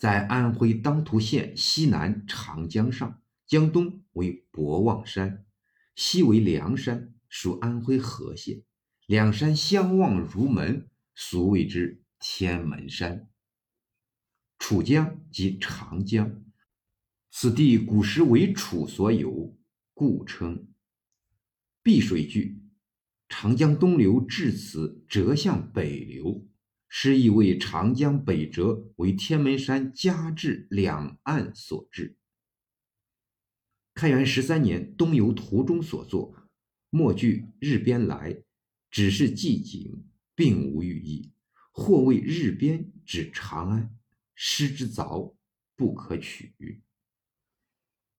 在安徽当涂县西南长江上，江东为博望山，西为梁山，属安徽和县。两山相望如门，俗谓之天门山。楚江即长江，此地古时为楚所有，故称。碧水句，长江东流至此折向北流，诗意为长江北折为天门山夹至两岸所致。开元十三年东游途中所作，末句日边来，只是寂景，并无寓意，或谓日边指长安。诗之凿不可取。